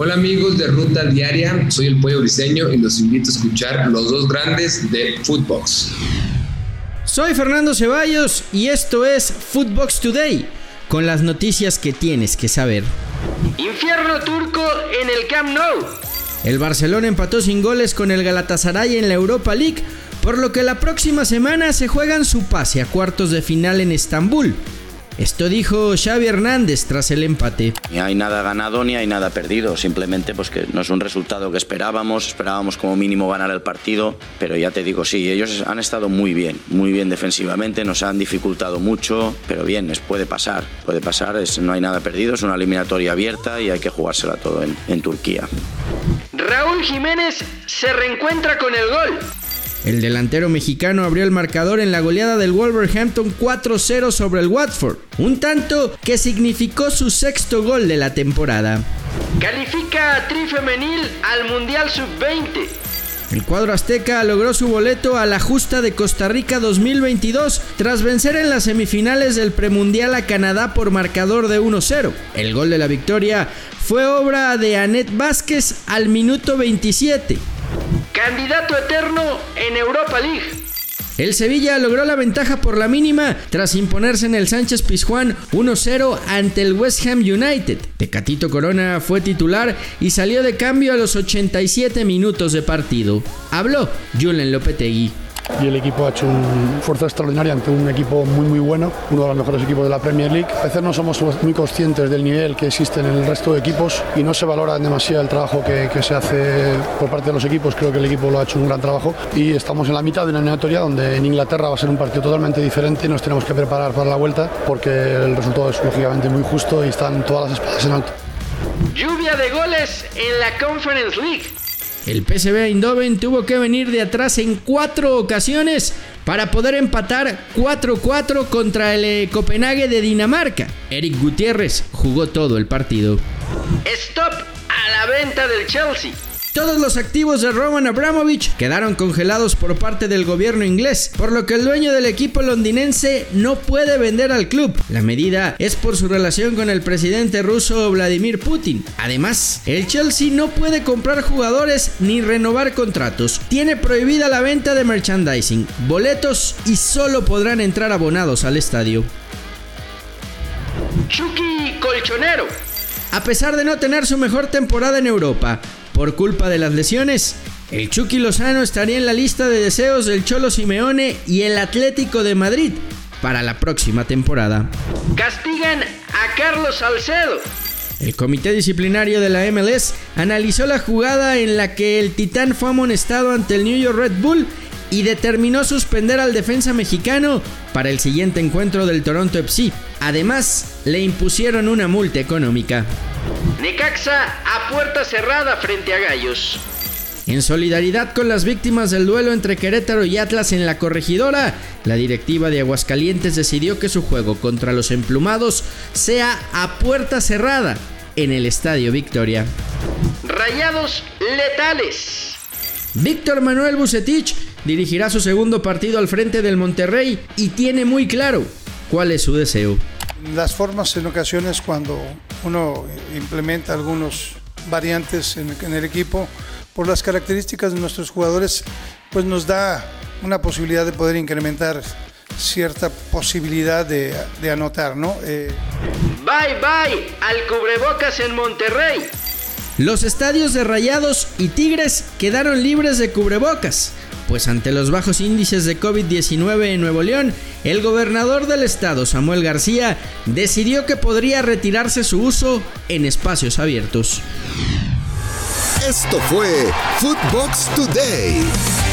Hola amigos de Ruta Diaria, soy el Pollo Briseño y los invito a escuchar los dos grandes de Footbox. Soy Fernando Ceballos y esto es Footbox Today, con las noticias que tienes que saber. Infierno turco en el Camp Nou. El Barcelona empató sin goles con el Galatasaray en la Europa League, por lo que la próxima semana se juegan su pase a cuartos de final en Estambul. Esto dijo Xavi Hernández tras el empate. Ni hay nada ganado ni hay nada perdido, simplemente pues que no es un resultado que esperábamos, esperábamos como mínimo ganar el partido, pero ya te digo, sí, ellos han estado muy bien, muy bien defensivamente, nos han dificultado mucho, pero bien, es, puede pasar, puede pasar, es, no hay nada perdido, es una eliminatoria abierta y hay que jugársela todo en, en Turquía. Raúl Jiménez se reencuentra con el gol. El delantero mexicano abrió el marcador en la goleada del Wolverhampton 4-0 sobre el Watford, un tanto que significó su sexto gol de la temporada. Califica a Tri Femenil al Mundial Sub-20. El cuadro azteca logró su boleto a la justa de Costa Rica 2022 tras vencer en las semifinales del premundial a Canadá por marcador de 1-0. El gol de la victoria fue obra de Anet Vázquez al minuto 27. Candidato eterno en Europa League. El Sevilla logró la ventaja por la mínima tras imponerse en el Sánchez Pizjuán 1-0 ante el West Ham United. Tecatito Corona fue titular y salió de cambio a los 87 minutos de partido. Habló Julen Lopetegui y el equipo ha hecho un esfuerzo extraordinario ante un equipo muy muy bueno, uno de los mejores equipos de la Premier League. A veces no somos muy conscientes del nivel que existe en el resto de equipos y no se valora demasiado el trabajo que, que se hace por parte de los equipos. Creo que el equipo lo ha hecho un gran trabajo y estamos en la mitad de una eliminatoria donde en Inglaterra va a ser un partido totalmente diferente y nos tenemos que preparar para la vuelta porque el resultado es lógicamente muy justo y están todas las espadas en alto. Lluvia de goles en la Conference League. El PSV Eindhoven tuvo que venir de atrás en cuatro ocasiones para poder empatar 4-4 contra el eh, Copenhague de Dinamarca. Eric Gutiérrez jugó todo el partido. Stop a la venta del Chelsea. Todos los activos de Roman Abramovich quedaron congelados por parte del gobierno inglés, por lo que el dueño del equipo londinense no puede vender al club. La medida es por su relación con el presidente ruso Vladimir Putin. Además, el Chelsea no puede comprar jugadores ni renovar contratos. Tiene prohibida la venta de merchandising, boletos y solo podrán entrar abonados al estadio. Chucky Colchonero. A pesar de no tener su mejor temporada en Europa, por culpa de las lesiones, el Chucky Lozano estaría en la lista de deseos del Cholo Simeone y el Atlético de Madrid para la próxima temporada. Castigan a Carlos Salcedo. El comité disciplinario de la MLS analizó la jugada en la que el Titán fue amonestado ante el New York Red Bull y determinó suspender al defensa mexicano para el siguiente encuentro del Toronto FC. Además, le impusieron una multa económica. Necaxa a puerta cerrada frente a Gallos. En solidaridad con las víctimas del duelo entre Querétaro y Atlas en la corregidora, la directiva de Aguascalientes decidió que su juego contra los emplumados sea a puerta cerrada en el Estadio Victoria. Rayados letales. Víctor Manuel Bucetich dirigirá su segundo partido al frente del Monterrey y tiene muy claro cuál es su deseo. Las formas en ocasiones cuando uno implementa algunos variantes en, en el equipo, por las características de nuestros jugadores, pues nos da una posibilidad de poder incrementar cierta posibilidad de, de anotar, ¿no? Eh, Bye bye al cubrebocas en Monterrey. Los estadios de Rayados y Tigres quedaron libres de cubrebocas, pues ante los bajos índices de COVID-19 en Nuevo León, el gobernador del estado, Samuel García, decidió que podría retirarse su uso en espacios abiertos. Esto fue Footbox Today.